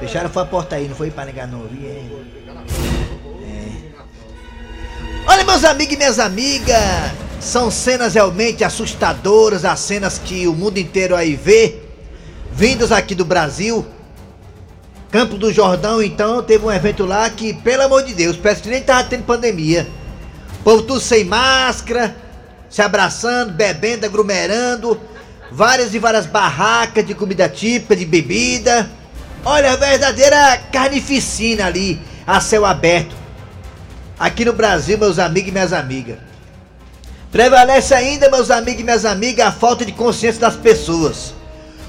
Fecharam foi a porta aí, não foi para negar não, vi? É. Olha, meus amigos e minhas amigas, são cenas realmente assustadoras, as cenas que o mundo inteiro aí vê, vindas aqui do Brasil. Campo do Jordão, então, teve um evento lá que, pelo amor de Deus, parece que nem tava tendo pandemia. Povo tudo sem máscara, se abraçando, bebendo, aglomerando, várias e várias barracas de comida típica, de bebida. Olha, a verdadeira carnificina ali, a céu aberto. Aqui no Brasil, meus amigos e minhas amigas. Prevalece ainda, meus amigos e minhas amigas, a falta de consciência das pessoas.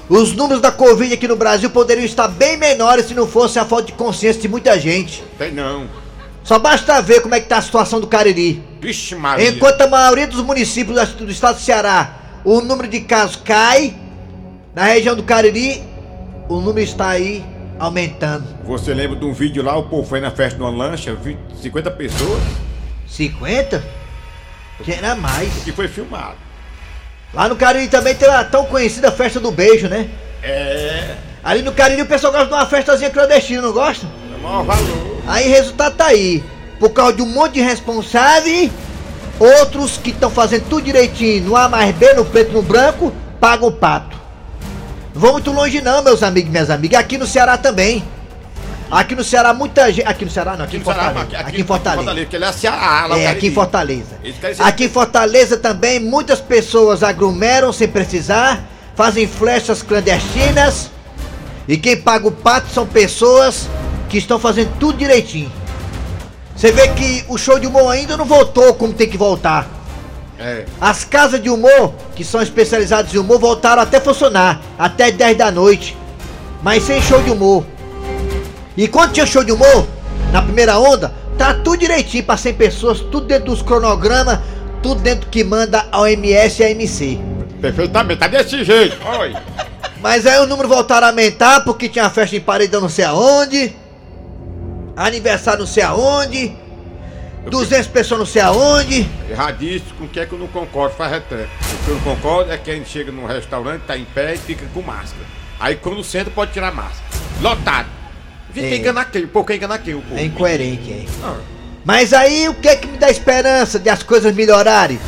Os números da Covid aqui no Brasil poderiam estar bem menores se não fosse a falta de consciência de muita gente. Tem não. Só basta ver como é que tá a situação do Cariri. Vixe Maria. Enquanto a maioria dos municípios do estado do Ceará, o número de casos cai, na região do Cariri, o número está aí aumentando. Você lembra de um vídeo lá, o povo foi na festa numa lancha, 50 pessoas, 50? Que era mais. e foi filmado. Lá no Cariri também tem a tão conhecida festa do beijo, né? É. Ali no Cariri o pessoal gosta de uma festazinha clandestina, não gosta? É maior valor. Aí resultado tá aí. Por causa de um monte de responsável, outros que estão fazendo tudo direitinho, no A mais B, no preto no branco, pagam o pato. Não vou muito longe não, meus amigos e minhas amigas. Aqui no Ceará também. Aqui no Ceará muita gente. Aqui no Ceará não, aqui, em Fortaleza. aqui, Aqui, em Fortaleza. que ele é Ceará, lá É, aqui em Fortaleza. Ser- Aqui em Fortaleza também muitas pessoas aglomeram sem precisar, fazem flechas clandestinas e quem paga o pato são pessoas que estão fazendo tudo direitinho. Você vê que o show de humor ainda não voltou como tem que voltar. É. As casas de humor, que são especializadas em humor, voltaram até funcionar, até 10 da noite. Mas sem show de humor. E quando tinha show de humor, na primeira onda, tá tudo direitinho para 100 pessoas, tudo dentro dos cronogramas, tudo dentro que manda a OMS e a MC. Perfeitamente, tá desse jeito. Olha. Mas aí o número voltaram a aumentar porque tinha festa em paredão não sei aonde, aniversário não sei aonde, 200 pessoas não sei aonde. Erradíssimo, com o que é que eu não concordo, faz retrato. O que eu não concordo é que a gente chega num restaurante, tá em pé e fica com máscara. Aí quando senta pode tirar máscara. Lotado. Fica É. enganar quem? O povo enganar quem? O povo. É incoerente, é. Ah, Mas aí o que é que me dá esperança de as coisas melhorarem?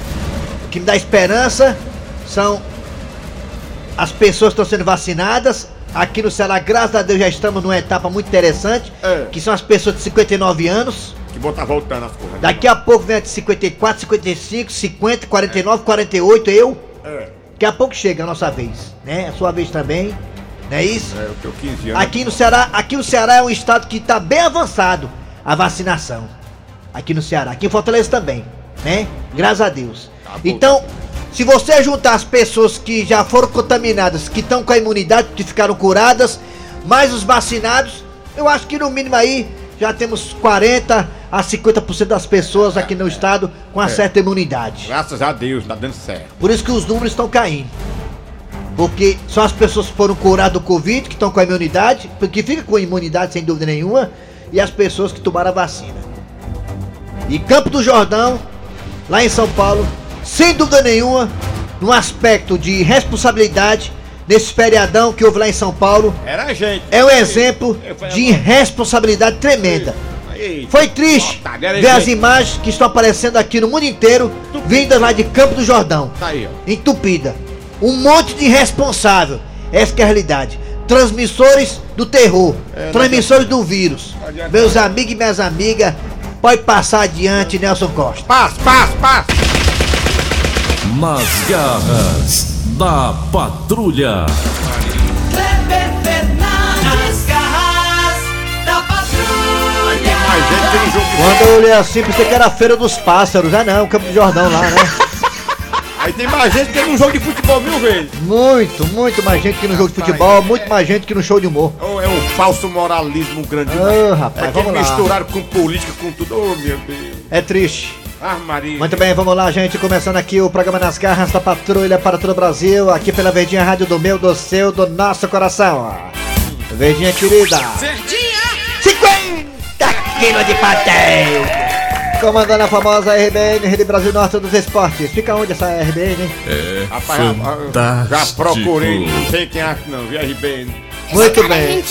O que me dá esperança são as pessoas que estão sendo vacinadas. Aqui no Ceará, graças a Deus, já estamos numa etapa muito interessante, É. que são as pessoas de 59 anos. Que bom tá voltando as coisas. Daqui a pouco vem a de 54, 55, 50, 49, 48, eu. É. Daqui a pouco chega a nossa vez, né? A sua vez também, não é isso? É, eu tenho 15 anos. Aqui no Ceará, aqui o Ceará é um estado que está bem avançado a vacinação. Aqui no Ceará, aqui em Fortaleza também, né? Graças a Deus. Tá. Então, se você juntar as pessoas que já foram contaminadas, que estão com a imunidade, que ficaram curadas, mais os vacinados, eu acho que no mínimo aí já temos 40 a 50% das pessoas aqui no estado com uma É. certa imunidade. Graças a Deus, tá dando certo. Por isso que os números estão caindo. Porque só as pessoas que foram curadas do Covid, que estão com a imunidade, porque fica com a imunidade sem dúvida nenhuma, e as pessoas que tomaram a vacina. E Campo do Jordão, lá em São Paulo, sem dúvida nenhuma, num aspecto de responsabilidade, nesse feriadão que houve lá em São Paulo, Era a gente. é um exemplo de irresponsabilidade tremenda. Foi triste Otário, era ver as imagens que estão aparecendo aqui no mundo inteiro, vindas lá de Campo do Jordão Tá aí, ó. entupida. Um monte de irresponsável. Essa que é a realidade. Transmissores do terror. É, transmissores do vírus. Meus amigos e minhas amigas, pode passar adiante, Nelson Costa. Passa, passa, passa. Nas garras da patrulha. Quando eu olhei assim, pensei que era a Feira dos Pássaros. Ah não, Campo do Jordão lá, né? Aí tem mais gente que no jogo de futebol mil vezes. Muito, muito mais gente que no jogo de futebol, muito mais gente que no show de humor. Oh, é um falso moralismo grande. Ô, rapaz, é que vamos lá. misturaram com política, com tudo. Oh, meu Deus. É triste. Ah, Maria. Muito bem, vamos lá, gente. Começando aqui o programa Nas Garras da Patrulha para todo o Brasil, aqui pela Verdinha Rádio do meu, do seu, do nosso coração. Verdinha querida. Verdinha! 50 quilos de pastel! Comandando a famosa RBN, Rede Brasil Norte dos Esportes. Fica onde essa RBN? É Rapaz, já- fantástico. já procurei, não tem quem acha não, viu, RBN. Muito bem.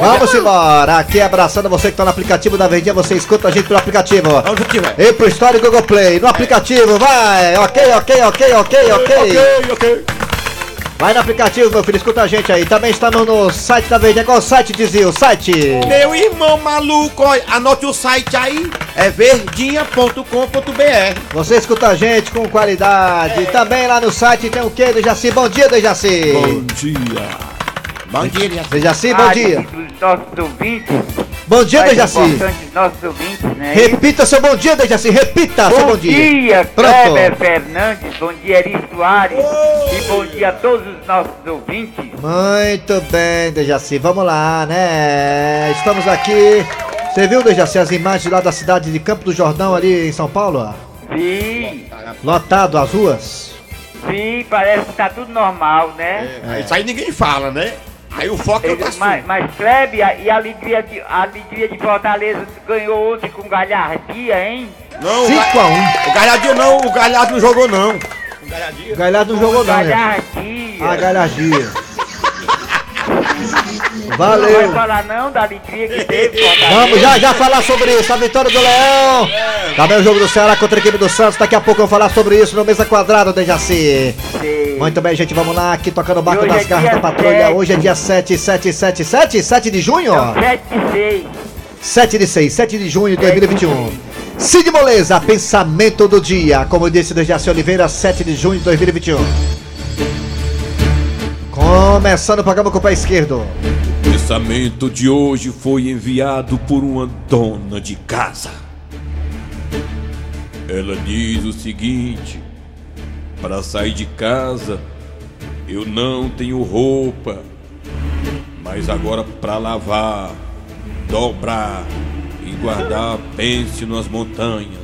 Vamos embora. Aqui abraçando você que tá no aplicativo da Verdinha, você escuta a gente pelo aplicativo. Onde tiver. E pro Story Google Play, no aplicativo, vai! Ok, ok, ok, ok, ok. Ok, ok. Vai no aplicativo, meu filho, escuta a gente aí. Também estamos no site da Verdinha. Qual o site, dizia? O site? Meu irmão maluco, olha, anote o site aí, é verdinha.com.br. Você escuta a gente com qualidade. Também lá no site tem o quê, Dejaci? Bom dia, Dejaci. Bom dia. Bom dia, Elias. Dejaci, bom dia. Dos nossos ouvintes. Bom dia, Dejaci. importantes nossos ouvintes, né? Repita seu bom dia, Dejaci. Repita seu Bom, bom dia. dia, Pronto. Kleber Fernandes, bom dia, Eri Soares, e bom dia a todos os nossos ouvintes. Muito bem, Dejaci. Vamos lá, né? Estamos aqui. Você viu, Dejaci, as imagens lá da cidade de Campo do Jordão, ali em São Paulo? Vi, Lotado as ruas. vi, parece que tá tudo normal, né? É, Isso aí ninguém fala, né? Aí o foco é o Ele- assunto. mas, mas Kleber, e a alegria, de, a alegria de Fortaleza ganhou ontem com galhardia, hein? Não, o 5 Ga- a 1 o Galhardia não, o Galhardo não jogou não. O Galhardo não jogou não, né? Galhardia. A galhardia. Não vai Valeu. falar não da alegria que teve. Vamos já já falar sobre isso. A vitória do Leão. Também o jogo do Ceará contra a equipe do Santos. Daqui a pouco eu vou falar sobre isso no Mesa Quadrada, Dejaci. Muito bem, gente. Vamos lá. Aqui tocando o barco das é garras da patrulha. sete. Hoje é dia 7, 7, 7, 7, 7 de junho. 7 e 6. 7 de 6, 7 de junho de 2021. Cid Moleza, pensamento do dia. Como disse Dejaci Oliveira, 7 de junho de 2021. Começando o programa com o pé esquerdo. O pensamento de hoje foi enviado por uma dona de casa. Ela diz o seguinte: para sair de casa, eu não tenho roupa, mas agora para lavar, dobrar e guardar, pense nas montanhas.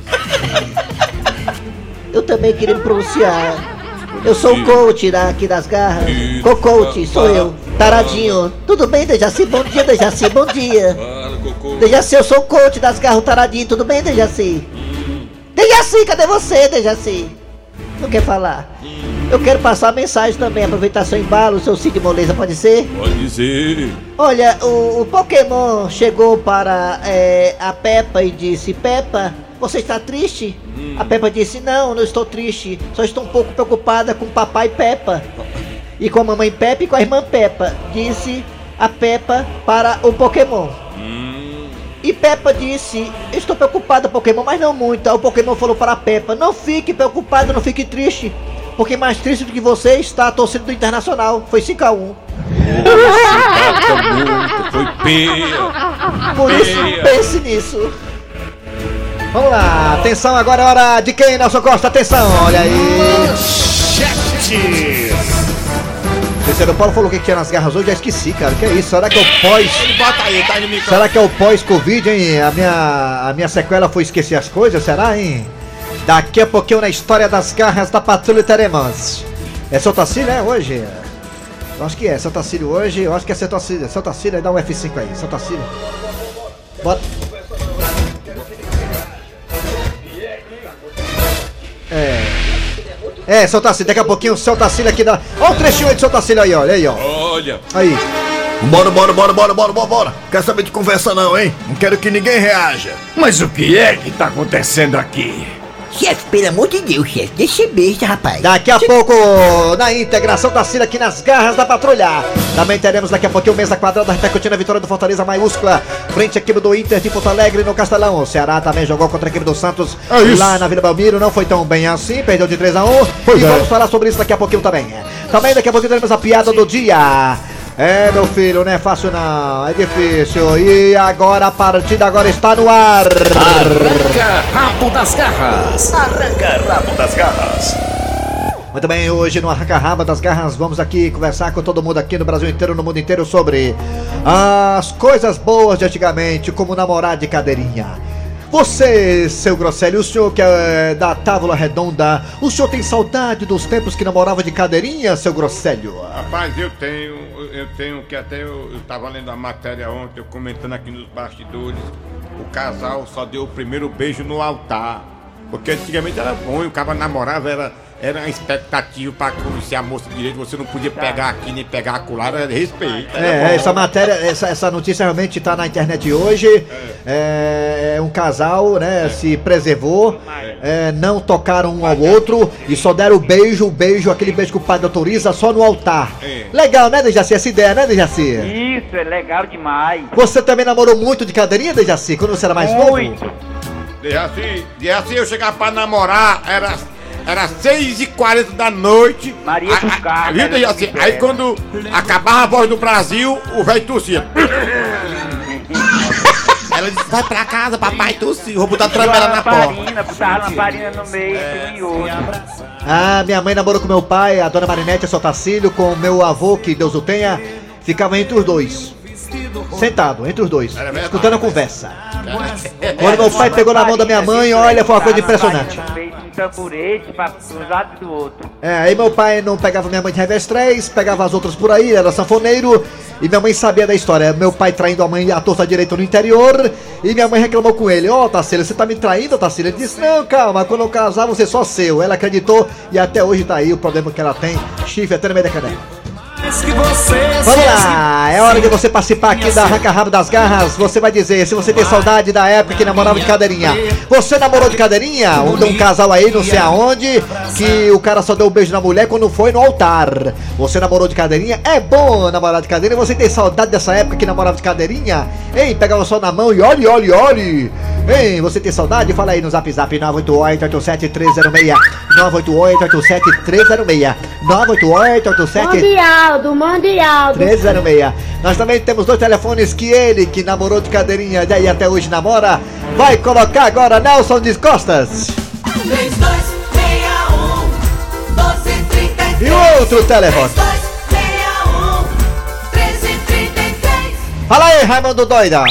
Eu também queria me pronunciar. Eu sou o coach da- aqui das garras. Isso. Co-coach, sou eu. Taradinho. Tudo bem, Dejaci? Bom dia, Dejaci. Bom dia. Fala, Cocô. Dejaci, eu sou o coach das garras, o Taradinho. Tudo bem, Dejaci? Dejaci, cadê você, Dejaci? Não quer falar? Eu quero passar a mensagem também, aproveitar seu embalo, seu Cid Moleza, pode ser? Pode dizer. Olha, o, o Pokémon chegou para é, a Peppa e disse: Peppa, você está triste? A Peppa disse: Não, não estou triste, só estou um pouco preocupada com o papai Peppa. E com a mamãe Peppa e com a irmã Peppa, disse a Peppa para o Pokémon. E Peppa disse: Estou preocupada, Pokémon, mas não muito. Aí o Pokémon falou para a Peppa: Não fique preocupada, não fique triste. Porque mais triste do que você está a torcida do Internacional. Foi 5x1. Bata muito, foi peia. Por isso, pense nisso. Vamos lá, atenção agora é hora de quem, Nelson Costa? Atenção, olha aí. Terceiro Paulo falou o que tinha nas garras hoje, já esqueci, cara. Que é isso? Será que é o pós. Bota aí, tá no microfone. Será que é o pós-Covid, hein? A minha, a minha sequela foi esquecer as coisas, será, hein? Daqui a pouquinho na história das garras da patrulha teremos. É seu Tacílio, é, hoje? Eu acho que é, seu Tacílio hoje, eu acho que é seu Tacílio. Seu Tacílio, dá um F5 aí, seu Tacílio. Bota. É. É, seu Tacílio, daqui a pouquinho o seu Tacílio aqui dá. Olha o trechinho aí do seu Tacílio aí, olha aí, ó. Olha, Aí. Bora, bora, bora, bora, bora, bora, bora. Quer saber de conversa não, hein? Não quero que ninguém reaja. Mas o que é que tá acontecendo aqui? Chefe, pelo amor de Deus, chefe, deixa besta, rapaz. Daqui a pouco, na integração da Cira aqui nas garras da patrulha. Também teremos daqui a pouquinho mesa quadrada repercutindo a vitória do Fortaleza maiúscula. Frente à equipe do Inter de Porto Alegre no Castelão. O Ceará também jogou contra a equipe do Santos lá na Vila Belmiro. Não foi tão bem assim, perdeu de 3 a 1 E vamos falar sobre isso daqui a pouquinho também. Também daqui a pouquinho teremos a piada do dia. É, meu filho, não é fácil não, é difícil. E agora, a partida agora está no ar. arranca rabo das garras. Muito bem, hoje no Arranca-Raba das Garras vamos aqui conversar com todo mundo aqui no Brasil inteiro, no mundo inteiro sobre as coisas boas de antigamente, como namorar de cadeirinha. Você, seu Grosselio, o senhor que é da Távola Redonda, o senhor tem saudade dos tempos que namorava de cadeirinha, seu Grosselio? Rapaz, eu tenho, eu tenho que até eu, eu tava lendo a matéria ontem, eu comentando aqui nos bastidores, o casal só deu o primeiro beijo no altar. Porque antigamente era bom, o cara namorava, era, era uma expectativa pra conhecer a moça direito, você não podia pegar aqui nem pegar acolá, era respeito. era É, essa matéria, essa, essa notícia realmente tá na internet hoje. É, é um casal, né, se preservou, é, não tocaram um ao outro e só deram o beijo, o beijo, aquele beijo que o padre autoriza só no altar. É. Legal, né, Dejaci? Essa ideia, né, Dejaci? Isso, é legal demais. Você também namorou muito de cadeirinha, Dejaci, quando você era mais Muito. novo? Assim, e assim eu chegava pra namorar, era, era 6h40 da noite. Maria do Carmo, viu, era Dejaci? assim, Aí quando acabava a voz do Brasil, o velho tossia. Ela disse, vai pra casa, papai tossiu, vou botar tramela na porta. botava lamparina no meio, É. e outro. Ah, minha mãe namorou com meu pai, a dona Marinete, a seu Tacílio, com o meu avô, que Deus o tenha, ficava entre os dois. Sentado, entre os dois, escutando a conversa. Quando meu pai pegou na mão da minha mãe, olha, foi uma coisa impressionante. Tamborete pra um lado do outro. É, aí meu pai não pegava minha mãe de revés 3, pegava as outras por aí, era sanfoneiro, e minha mãe sabia da história. Meu pai traindo a mãe à torta direita no interior, e minha mãe reclamou com ele: Ó, oh, Tacílio, você tá me traindo, Tacílio? Ele disse: Não, calma, quando eu casar você é só seu. Ela acreditou, e até hoje tá aí o problema que ela tem: chifre até no meio da caneca. Vamos lá, hora de você participar aqui da Arranca Rabo das Garras. Você vai dizer se você tem saudade da época que namorava de cadeirinha. Você namorou de cadeirinha? Um, um casal aí, não sei aonde, que o cara só deu um beijo na mulher quando foi no altar. Você namorou de cadeirinha? É bom namorar de cadeirinha. Você tem saudade dessa época que namorava de cadeirinha? Hein, pegava só na mão e olhe, olhe, olhe. Hein, você tem saudade? Fala aí no zap zap 988-87306. 988-87306. 988-87306. Mundialdo, Mundialdo. 306. Nós também temos dois telefones que ele, que namorou de cadeirinha e até hoje namora, vai colocar agora Nelson de Costas. 3261 1233 E o outro telefone. 3261 1333 Fala aí, Raimundo Doida.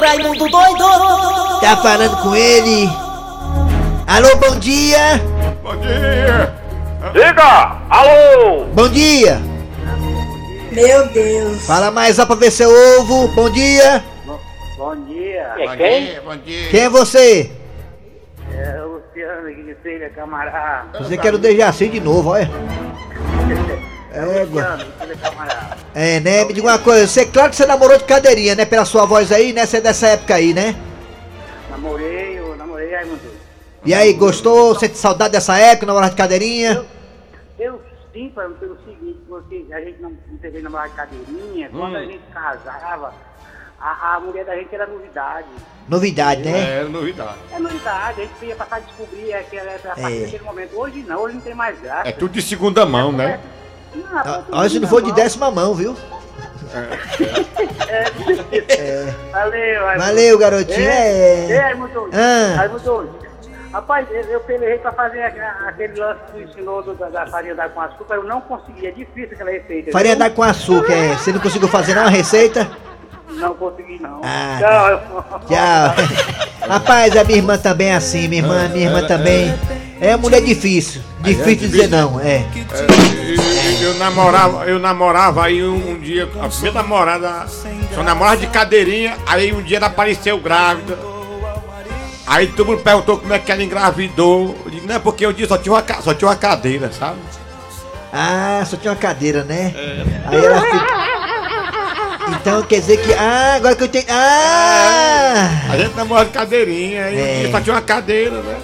Raimundo doido! Tá falando com ele? Alô, bom dia. Bom dia! Diga! Alô! Bom dia. Meu Deus. Fala mais só pra ver seu ovo. Bom dia. Bom dia. Bom dia, bom dia. Quem é você? É o Luciano aqui de camarada. Você quer o Dejaci de novo, olha. Égua. É, né? Me diga uma coisa. Você, claro que você namorou de cadeirinha, né? Pela sua voz aí, né? Você é dessa época aí, né? Namorei, eu namorei Raimundo. E aí, gostou? Sente saudade dessa época, namorar de cadeirinha? Eu sim, pelo pelo seguinte, porque a gente não, não teve namorado de cadeirinha, quando a gente casava, a, a mulher da gente era novidade. Novidade, né? É, era novidade. É novidade, a gente ia passar a descobrir aquela, a partir É. daquele momento. Hoje não, hoje não tem mais graça. É tudo de segunda mão, né? Não, Ah, tudo Olha, se não for de décima mão, viu? Valeu, Raimundo. Valeu, garotinho. Ei, É. Raimundo. Ah. Raimundo. Rapaz, eu, eu pelejei pra fazer aquele lance que tu ensinou do- da, da farinha da com açúcar, eu não consegui, é difícil aquela receita. Farinha viu? dar com açúcar, é. Você não conseguiu fazer não a receita? Não consegui, não. Ah, Tchau. Tchau. Rapaz, a minha irmã também é assim. Minha irmã, minha irmã também. É mulher difícil. Difícil de dizer não, é. É, eu, eu namorava, eu namorava aí um, um dia, a primeira namorada, só namorava de cadeirinha, aí um dia ela apareceu grávida. Aí todo mundo perguntou como é que ela engravidou. Eu disse, não é porque eu disse só tinha uma, só tinha uma cadeira, sabe? Ah, só tinha uma cadeira, né? Aí ela fica. Então quer dizer que. Ah, agora que eu tenho. Ah! A gente namorava de cadeirinha, aí um É. dia só tinha uma cadeira, né?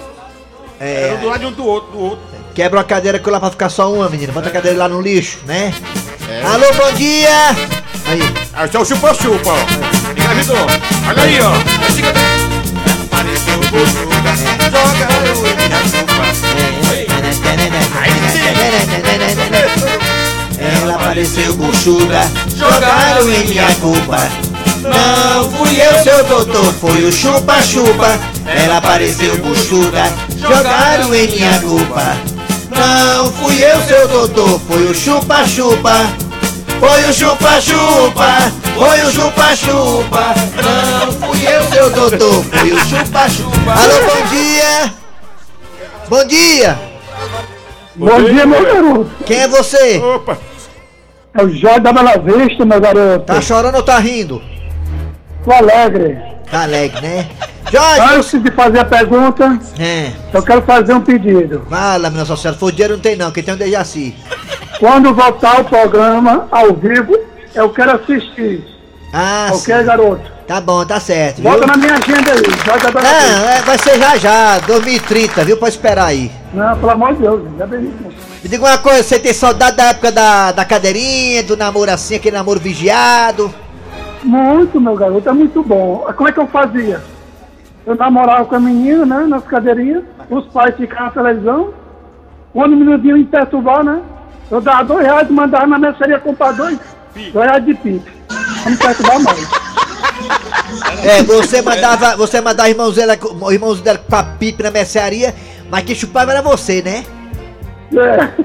Era um do É. lado de um do outro, do outro. Quebra a cadeira que lá pra ficar só uma, menina. Bota a cadeira lá no lixo, né? É. Alô, bom dia! Aí. Aí é o chupa-chupa, ó. Engravidou. Olha aí, ó. Apareceu o culpa. Ela apareceu buchuda, jogaram em minha culpa. Não fui eu, seu doutor, foi o chupa-chupa. Ela apareceu buchuda, jogaram em minha culpa. Não fui eu, seu doutor, foi o chupa-chupa. Foi o chupa-chupa, foi o chupa-chupa. Não fui eu, seu doutor, foi o chupa-chupa. Alô, bom dia. Bom dia. Bom dia, meu garoto. Quem é você? Opa! É o Jorge da Bela Vista, meu garoto. Tá chorando ou tá rindo? Tô alegre. Tá alegre, né? Jorge, Antes de fazer a pergunta, é. eu quero fazer um pedido. Fala, minha Nossa Senhora, dinheiro não tem não, quem tem um Dejaci. Quando voltar o programa ao vivo, eu quero assistir. Ah, ok, sim. garoto? Tá bom, tá certo? Bota na minha agenda aí. Vista. Não, é, vai ser já já, 2030, viu? Pode esperar aí. Não, pelo amor de Deus, já bem. Me diga uma coisa, você tem saudade da época da, da cadeirinha, do namoro assim, aquele namoro vigiado? Muito, meu garoto, é muito bom. Como é que eu fazia? Eu namorava com a menina, né, nas cadeirinhas, os pais ficavam na televisão, quando o menino vinha me perturbar, né, eu dava dois reais e mandava na mercearia comprar dois, dois reais de pique, pra me perturbar mais. É, você mandava, você mandava irmãos dela, irmãos dela com a pipe na mercearia, mas quem chupava era você, né? É.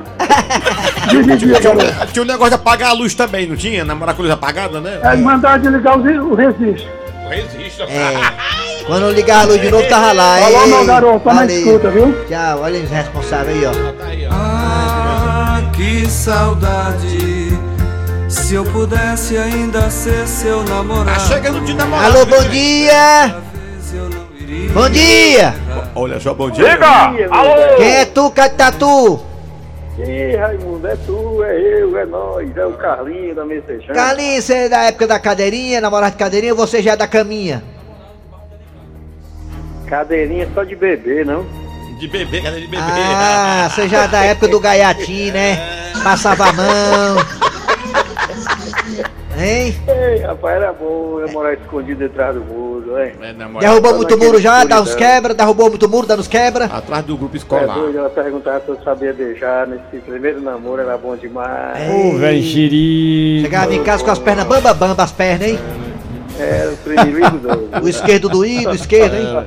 Tinha um negócio de apagar a luz também, não tinha? Namorar com a luz apagada, né? É, mandava desligar o, o resiste. Resiste. É. Quando eu ligar a luz de novo, tava lá, Falou, Ei, meu garoto, toma valeu. escuta, viu? Tchau, olha os responsáveis aí, ó. Ah, que saudade. Se eu pudesse ainda ser seu namorado. chegando de namorar. Alô, bom dia! Bom dia! Olha só, bom dia. Alô! Quem é tu, Catatu? Ih, Raimundo, é tu, é eu, é nós, é o Carlinho da Messejana. Carlinhos, você é da época da cadeirinha, namorado de cadeirinha, ou você já é da caminha? Cadeirinha só de bebê, não? De bebê, cadê de bebê? Ah, você já é da época do gaiatinho, né? Passava a mão. Hein? Ei, rapaz, era bom eu morar escondido atrás do muro, hein? Derrubou muito muro já, dá uns escuridão. quebra, derrubou muito muro, dá uns quebra. Atrás do grupo É escolar. doido, ela perguntava se eu sabia beijar nesse primeiro namoro, era bom demais. Ô, velho xiri. Chegava em casa com as pernas bamba bamba, as pernas, hein? Era o primeiro doido. O esquerdo do I, do esquerdo, hein?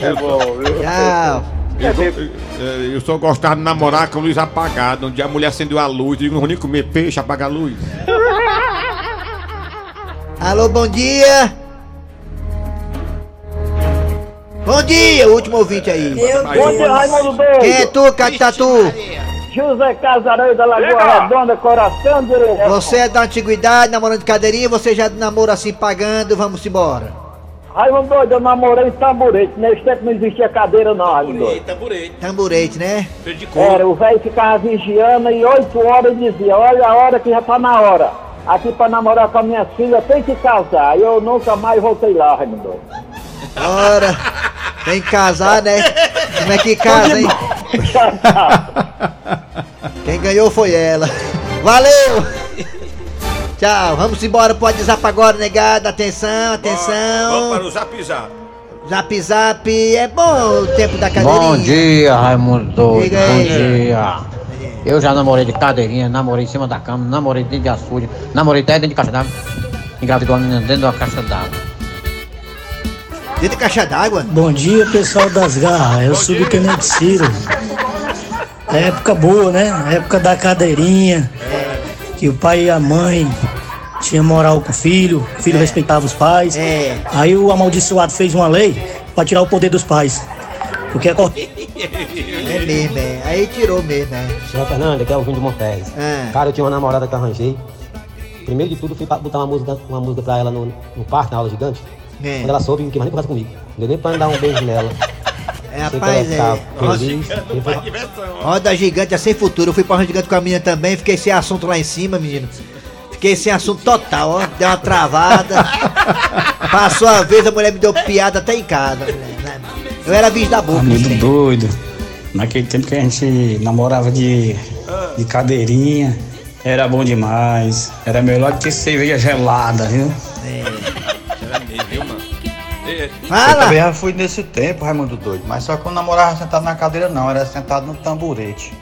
É bom, viu? Tchau. Eu, go- eu- só gostava de namorar com a luz apagada. Um dia a mulher acendeu a luz, eu digo, não vou nem comer peixe, apaga a luz. Alô, bom dia! Bom dia, último ouvinte aí. Bom dia, Raimundo Doido. Quem é tu, Catatu? José Casareio da Lagoa Redonda, coração de leão. Você é da antiguidade, namorando de cadeirinha, você já do namoro assim pagando, vamos embora. Raimundo Doido, eu namorei em tamborete. Nesse tempo não existia cadeira não, Raimundo Doido. Tamborete. Tamborete, né? Era, o velho ficava vigiando e oito horas dizia, olha a hora que já tá na hora. Aqui pra namorar com a minha filha tem que casar. E eu nunca mais voltei lá, Raimundo. Ora, tem que casar, né? Como é que casa, hein? Quem ganhou foi ela. Valeu! Tchau, vamos embora pro WhatsApp agora, negado. Atenção, atenção. Vamos para o zap zap. Zap zap, é bom o tempo da cadeirinha. Bom dia, Raimundo Bom dia. Eu já namorei de cadeirinha, namorei em cima da cama, namorei dentro de açude, namorei até dentro de caixa d'água. Engravidou a menina dentro de uma caixa d'água. Dentro de caixa d'água? Bom dia, pessoal das garras. Eu sou do Tenente Ciro. É época boa, né? Época da cadeirinha. Que o pai e a mãe tinham moral com o filho, o filho respeitava os pais. Aí o amaldiçoado fez uma lei pra tirar o poder dos pais. Porque é cor- É mesmo, é. Aí tirou mesmo, é. Senhor Fernando, aqui é o Júnior Montes. Ah. Cara, eu tinha uma namorada que eu arranjei. Primeiro de tudo, fui pra botar uma música, uma música pra ela no, no parque, na aula gigante. É. Quando ela soube, não quis mais nem conversa comigo. Não deu nem pra dar um beijo nela. É, Sei que rapaz, é. feliz. Roda gigante é sem futuro. Eu fui pra roda gigante com a menina também, fiquei sem assunto lá em cima, menino. Fiquei sem assunto total, ó. Deu uma travada. Passou a vez, a mulher me deu piada até em casa. mulher, né? Eu era bicho da boca. Amigo assim. doido. Naquele tempo que a gente namorava de, de cadeirinha, era bom demais. Era melhor do que cerveja gelada, viu? Eu também já fui nesse tempo, Raimundo Doido, mas só que eu namorava sentado na cadeira não, era sentado no tamborete.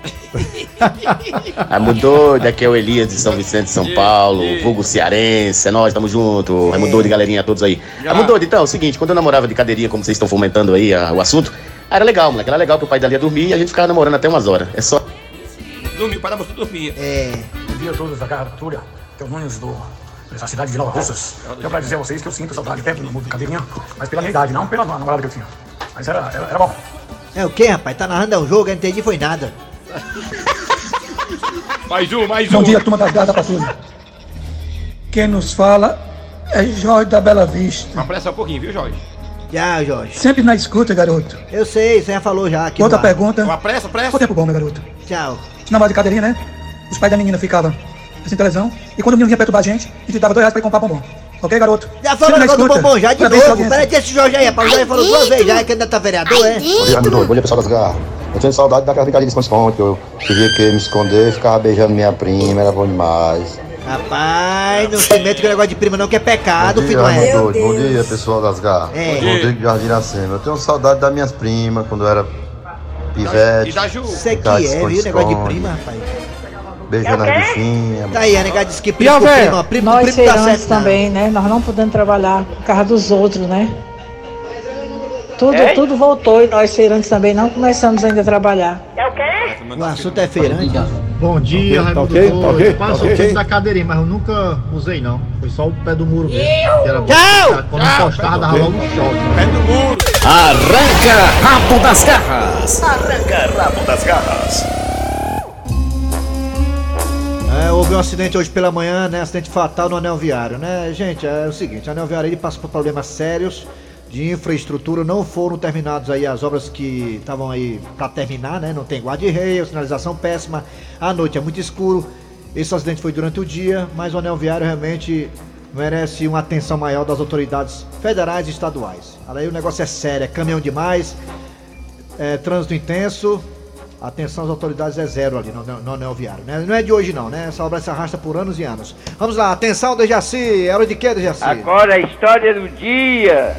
Raimundo Doido, aqui é o Elias de São Vicente, São Paulo, vulgo cearense, é nóis, tamo junto. Raimundo Doido, galerinha, todos aí. Doido, então, é o seguinte, quando eu namorava de cadeirinha, como vocês estão fomentando aí ah, o assunto, era legal, moleque. Era legal que o pai dela ia dormir e a gente ficava namorando até umas horas. É só. Dormiu para você dormir. É. Bom dia a todos é o Nunes do, dessa cidade de Nova Russas. Eu pra dizer a vocês que eu sinto saudade até do mundo de cadeirinha, mas pela minha idade, não pela namorada que eu tinha. Mas era, era, era bom. É o que, rapaz? Tá narrando um jogo, eu não entendi foi nada. Mais um, mais Bom um. dia, turma da Garra da Patrulha. Quem nos fala é Jorge da Bela Vista. Mas presta um pouquinho, viu, Jorge? Já, Jorge. Sempre na escuta, garoto. Eu sei, você já falou já aqui. Outra pergunta. Uma pressa, pressa. Quanto tempo bom, meu garoto? Tchau. Na de cadeirinha, né? Os pais da menina ficavam assistindo televisão. E quando o menino vinha perturbar a gente, a gente dava dois reais pra ir comprar bombom. Ok, garoto? Já falou negócio do bombom já de Parabéns novo. Peraí, esse Jorge aí, rapaz. O Jorge falou duas vezes já, é que ainda tá vereador, é? Bom dia. Bom dia, pessoal das garras. Eu tenho saudade da casa de esconde esconde que eu queria que me esconder, ficava beijando minha prima, era bom demais. Rapaz, não se mete com o negócio de prima não, que é pecado, Bom dia, filho. é? Raimundo doido. Bom dia, pessoal das garras. É. Rodrigo de Jardim. Eu tenho saudade das minhas primas, quando eu era pivete. E da Ju. Isso aqui é, viu? esconde-esconde, Negócio de prima, rapaz. Beijando as bichinhas. Tá aí, a negada disse que primo primo com nós primo tá certo. também, né? Nós não podemos trabalhar por causa dos outros, né? Tudo, É? tudo voltou e nós feirantes também não começamos ainda a trabalhar. É o quê? O assunto é feirante. Bom dia, Tá Raimundo ok, tá Doido. ok, Eu passo tá o da cadeirinha, mas eu nunca usei não. Foi só o pé do muro mesmo. que era. Tchau! Quando encostava, dava logo um choque. Pé do muro. Arranca rabo das garras. Arranca rabo das garras. É, houve um acidente hoje pela manhã, né? Acidente fatal no anel viário, né? Gente, é o seguinte, o anel viário ele passa por problemas sérios de infraestrutura, não foram terminados aí as obras que estavam aí para terminar, né? Não tem guarda-reio, sinalização péssima, à noite é muito escuro. Esse acidente foi durante o dia, mas o anel viário realmente merece uma atenção maior das autoridades federais e estaduais. Aí o negócio é sério, é caminhão demais, é, trânsito intenso, atenção às autoridades é zero ali no, no, no anel viário, né? Não é de hoje não, né? Essa obra se arrasta por anos e anos. Vamos lá, atenção Dejaci, é hora de quê, Dejaci? Agora a história do dia.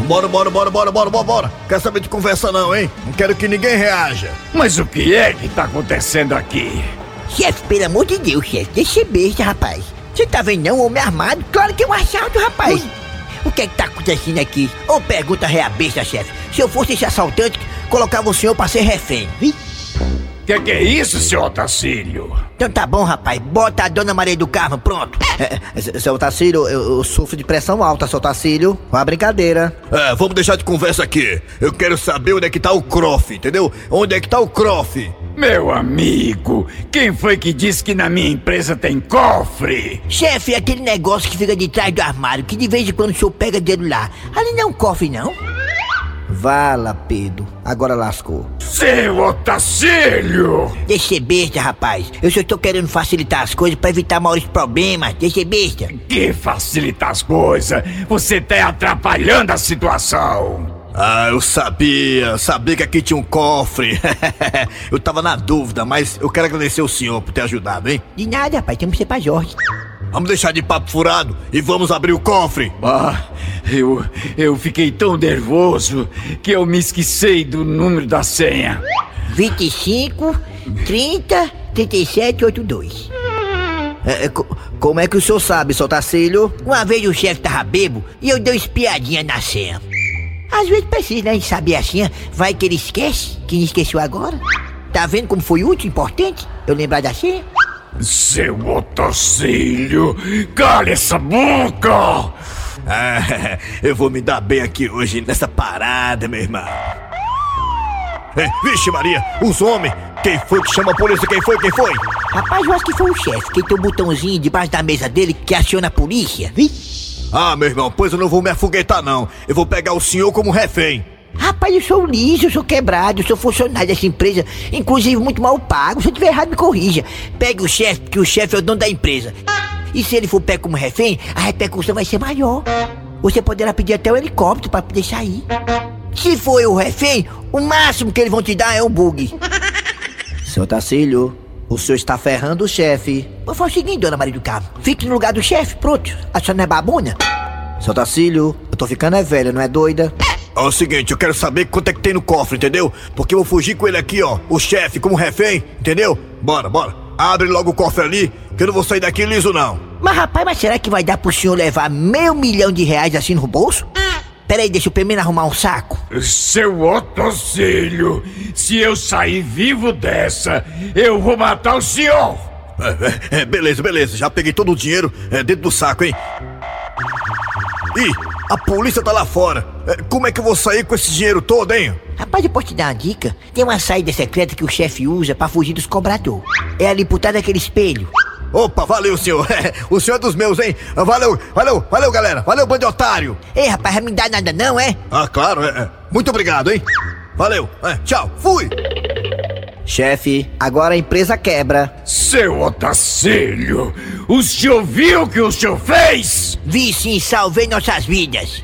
Bora, bora, bora, bora, bora, bora, bora. Quer saber de conversa não, hein? Não quero que ninguém reaja. Mas o que é que tá acontecendo aqui? Chefe, pelo amor de Deus, chefe, deixa besta, rapaz. Você tá vendo não, homem armado? Claro que é um assalto, rapaz. O que é que tá acontecendo aqui? Ô, pergunta real besta, chefe. Se eu fosse esse assaltante, colocava o senhor pra ser refém. Que que é isso, seu Otacílio? Então tá bom, rapaz. Bota a dona Maria do Carmo, pronto. É, seu Tacílio, eu, eu sofro de pressão alta, seu Tacílio. Uma brincadeira. É, vamos deixar de conversa aqui. Eu quero saber onde é que tá o Croft, entendeu? Onde é que tá o Croft? Meu amigo, quem foi que disse que na minha empresa tem cofre? Chefe, é aquele negócio que fica de trás do armário, que de vez em quando o senhor pega dedo lá. Ali não é um cofre, não? Vala, Pedro. Agora lascou. Seu Otacílio! Deixa ser besta, rapaz. Eu só estou querendo facilitar as coisas pra evitar maiores problemas. Deixa ser besta. Que facilita as coisas? Você tá atrapalhando a situação. Ah, eu sabia, sabia que aqui tinha um cofre. eu tava na dúvida, mas eu quero agradecer o senhor por ter ajudado, hein? De nada, rapaz. Temos que ser pra Jorge. Vamos deixar de papo furado e vamos abrir o cofre. Ah, eu, eu fiquei tão nervoso que eu me esqueci do número da senha. 25, 30, 37, 82. É, é, co- como é que o senhor sabe, seu Tacílio? Uma vez o chefe tava bebo e eu dei uma espiadinha na senha. Às vezes precisa, né, de saber a senha. Vai que ele esquece, que esqueceu agora. Tá vendo como foi útil, importante? Eu lembrar da senha? Seu Otacílio, cale essa boca! Ah, eu vou me dar bem aqui hoje nessa parada, meu irmão. É, vixe, Maria, os homens! Quem foi que chama a polícia? Quem foi? Quem foi? Rapaz, eu acho que foi o chefe, que tem um botãozinho debaixo da mesa dele que aciona a polícia. Ah, meu irmão, pois eu não vou me afoguetar, não. Eu vou pegar o senhor como refém. Rapaz, eu sou liso, eu sou quebrado, eu sou funcionário dessa empresa, inclusive muito mal pago. Se eu tiver errado, me corrija. Pegue o chefe, porque o chefe é o dono da empresa. E se ele for pego como refém, a repercussão vai ser maior. Você poderá pedir até um helicóptero para poder sair. Se for o refém, o máximo que eles vão te dar é um bug. Seu Tacílio, o senhor está ferrando o chefe. Mas faz o seguinte, dona Maria do Carmo. Fique no lugar do chefe, pronto. A senhora não é babuna? Seu Tacílio, eu tô ficando é velha, não é doida? É o seguinte, eu quero saber quanto é que tem no cofre, entendeu? Porque eu vou fugir com ele aqui, ó. O chefe como refém, entendeu? Bora, bora. Abre logo o cofre ali, que eu não vou sair daqui liso, não. Mas rapaz, mas será que vai dar pro senhor levar meio milhão de reais assim no bolso? Peraí, deixa eu primeiro arrumar um saco. Seu Otacílio, se eu sair vivo dessa, eu vou matar o senhor. É, é, é, beleza, beleza. Já peguei todo o dinheiro é, dentro do saco, hein? Ih, a polícia tá lá fora. É, como é que eu vou sair com esse dinheiro todo, hein? Rapaz, eu posso te dar uma dica? Tem uma saída secreta que o chefe usa pra fugir dos cobradores. É ali por trás daquele espelho. Opa, valeu, senhor. o senhor é dos meus, hein? Valeu, valeu, valeu, galera. Valeu, bando de otário. Ei, rapaz, não me dá nada não, é? Ah, claro, é. é. Muito obrigado, hein? Valeu, é, tchau, fui! Chefe, agora a empresa quebra. Seu Otacílio, o senhor viu o que o senhor fez? Vi sim, salvei nossas vidas.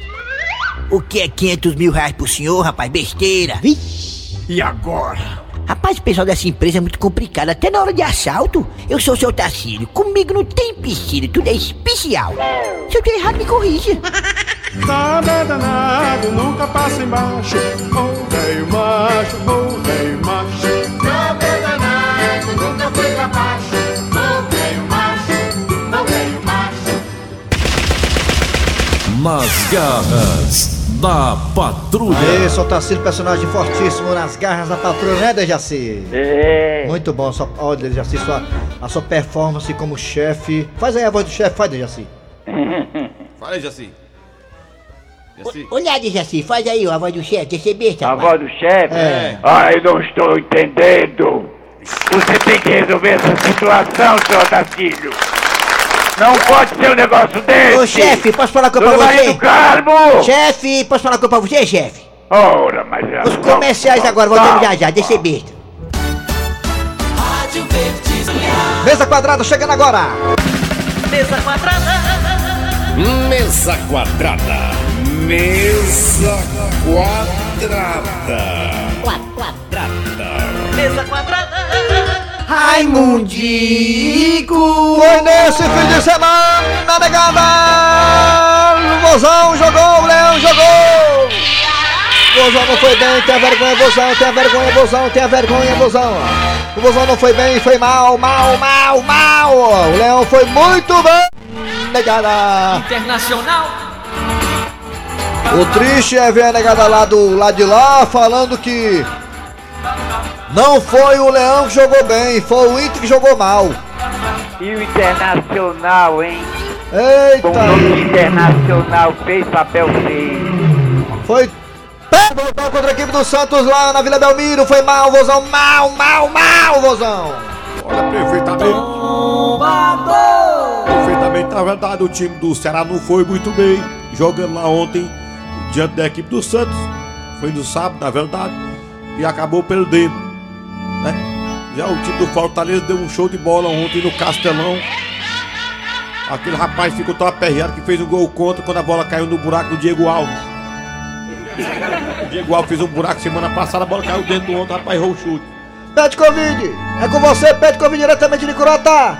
O que é 500 mil reais pro senhor, rapaz? Besteira. Vixe. E agora? Rapaz, o pessoal dessa empresa é muito complicado. Até na hora de assalto, eu sou o seu Tacílio. Comigo não tem piscina, tudo é especial. Se eu tô errado, me corrija. Nada é danado, nunca passa embaixo. Oh, velho macho, oh, velho macho. Nada é danado, nunca foi pra baixo. Nas garras da patrulha. Aí, só Tarcísio, personagem fortíssimo nas garras da patrulha, né, Dejaci? É. Muito bom, só, olha, Dejaci, sua, a sua performance como chefe. Faz aí a voz do chefe, faz, Dejaci. Fala aí, Jaci. Jaci. Olha, Dejaci, faz aí ó, a voz do chefe, deixa ser besta. A voz do chefe? É. Ai, não estou entendendo. Você tem que resolver essa situação, seu Otacílio. Não pode ser um negócio desse. Ô, chefe, posso falar Dona pra você? do Carmo! Chefe, posso falar coisa pra você, chefe? Ora, mas... é Os comerciais agora, voltamos já já, deixa besta. Rádio Verdes. Mesa quadrada chegando agora. Mesa quadrada. Mesa quadrada. Mesa quadrada. Quadrada. Mesa quadrada. Raimundico! Foi nesse fim de semana, negada! O Vozão jogou, o Leão jogou! O Vozão não foi bem, tem a vergonha, Vozão, tem a vergonha, Vozão, tem a vergonha, Vozão! O Vozão não foi bem, foi mal, mal, mal, mal! O Leão foi muito bem, negada! Internacional. O triste é ver a negada lá do lado de lá falando que não foi o Leão que jogou bem, foi o Inter que jogou mal. E o Internacional, hein? Eita! O Internacional fez papel feio. Foi pé voltou contra a equipe do Santos lá na Vila Belmiro, foi mal, Vozão, mal, mal, mal, Vozão. Olha, perfeitamente. Perfeitamente, na verdade, o time do Ceará não foi muito bem. Jogando lá ontem, diante da equipe do Santos. Foi no sábado, na verdade. E acabou perdendo. Né? Já o time do Fortaleza deu um show de bola ontem no Castelão. Aquele rapaz ficou tão aperreado que fez um gol contra quando a bola caiu no buraco do Diego Alves. O Diego Alves fez um buraco semana passada, a bola caiu dentro do outro, o rapaz errou o chute. Pede Covid, é com você, pede Covid diretamente de Croatá.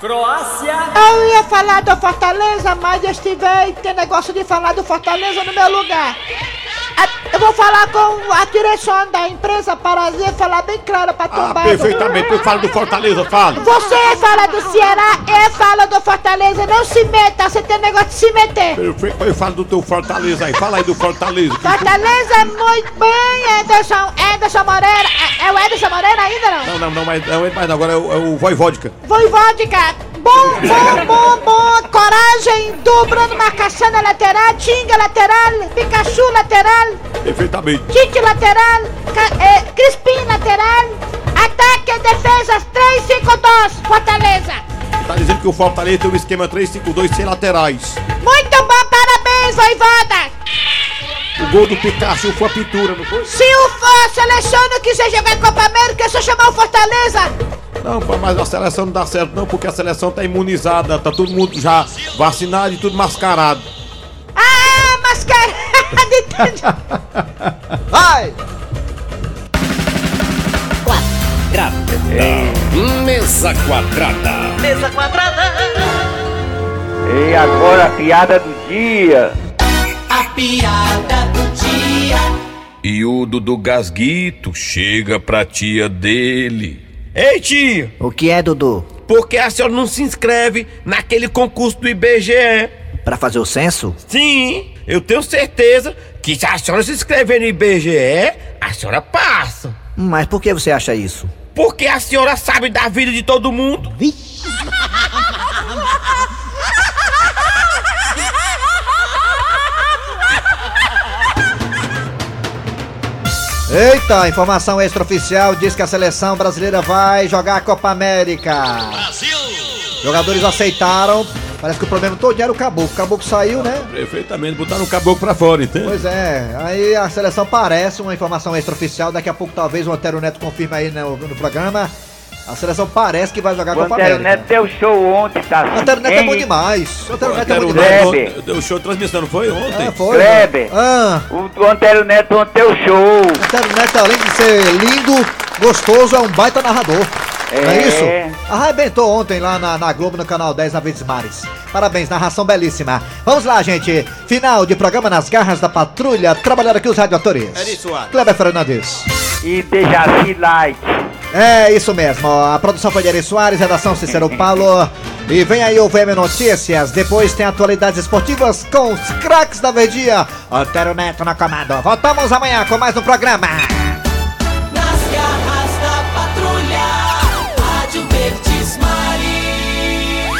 Croácia. Eu ia falar do Fortaleza, mas eu estive tem negócio de falar do Fortaleza no meu lugar. A- Eu vou falar com a direção da empresa para dizer, falar bem claro para Ah, tomar. perfeitamente, eu falo do Fortaleza, falo. Você fala do Ceará, eu falo do Fortaleza, não se meta, você tem negócio de se meter. Perfeito, eu falo do teu Fortaleza aí, fala aí do Fortaleza. Fortaleza, muito bem, Anderson, Anderson Moreira. É, é o Anderson Moreira ainda não? Não, não, não, mas não é não, agora é o, é o Voivodka. Voivodka, bom, bom, bom, bom, coragem, dobrando marcação na lateral, Tinga lateral, Pikachu lateral, Perfeitamente. Tite lateral, Ca- é, Crispim lateral, ataque e defesa 3-5-2, Fortaleza. Tá dizendo que o Fortaleza tem um esquema 3-5-2 sem laterais. Muito bom, parabéns, Voivoda. O gol do Pikachu foi a pintura, não foi? Se o a seleção não quiser jogar Copa América, é só chamar o Fortaleza. Não, pô, mas a seleção não dá certo não, porque a seleção tá imunizada, tá todo mundo já vacinado e tudo mascarado. Ah, mascarada. Vai! Mesa quadrada. Mesa quadrada. E agora a piada do dia. A piada do dia. E o Dudu Gasguito chega pra tia dele. Ei, tio! O que é, Dudu? Por que a senhora não se inscreve naquele concurso do IBGE? pra fazer o censo? Sim, eu tenho certeza que se a senhora se inscrever no IBGE, a senhora passa. Mas por que você acha isso? Porque a senhora sabe da vida de todo mundo. Eita, informação extraoficial diz que a seleção brasileira vai jogar a Copa América. Brasil! Jogadores aceitaram. Parece que o problema todo era o caboclo. O caboclo saiu, né? Perfeitamente, botaram o caboclo pra fora, entende? Pois é, aí a seleção parece uma informação extraoficial. Daqui a pouco talvez o Antero Neto confirme aí no, no programa. A seleção parece que vai jogar a O Copa Antero América. Neto deu show ontem, tá? O Antero Neto é bom demais. O Antero Neto é bom demais. Neto Deu show de transmissão, não foi ontem? É, foi. Kleber, Ah, o, o Antero Neto ontem deu show. o Antero Neto, além de ser lindo, gostoso, é um baita narrador. Não é É. isso? Arrebentou ontem lá na, na Globo, no canal 10 na Verdes Mares. Parabéns, narração belíssima. Vamos lá, gente. Final de programa nas garras da patrulha. Trabalharam aqui os radioatores. É isso. Kleber Fernandes. E Dejaci Light. É isso mesmo. A produção foi de Eri Soares, redação Cícero Paulo. E vem aí o VM Notícias. Depois tem atualidades esportivas com os craques da Verdia. Antero Neto na comando. Voltamos amanhã com mais um programa.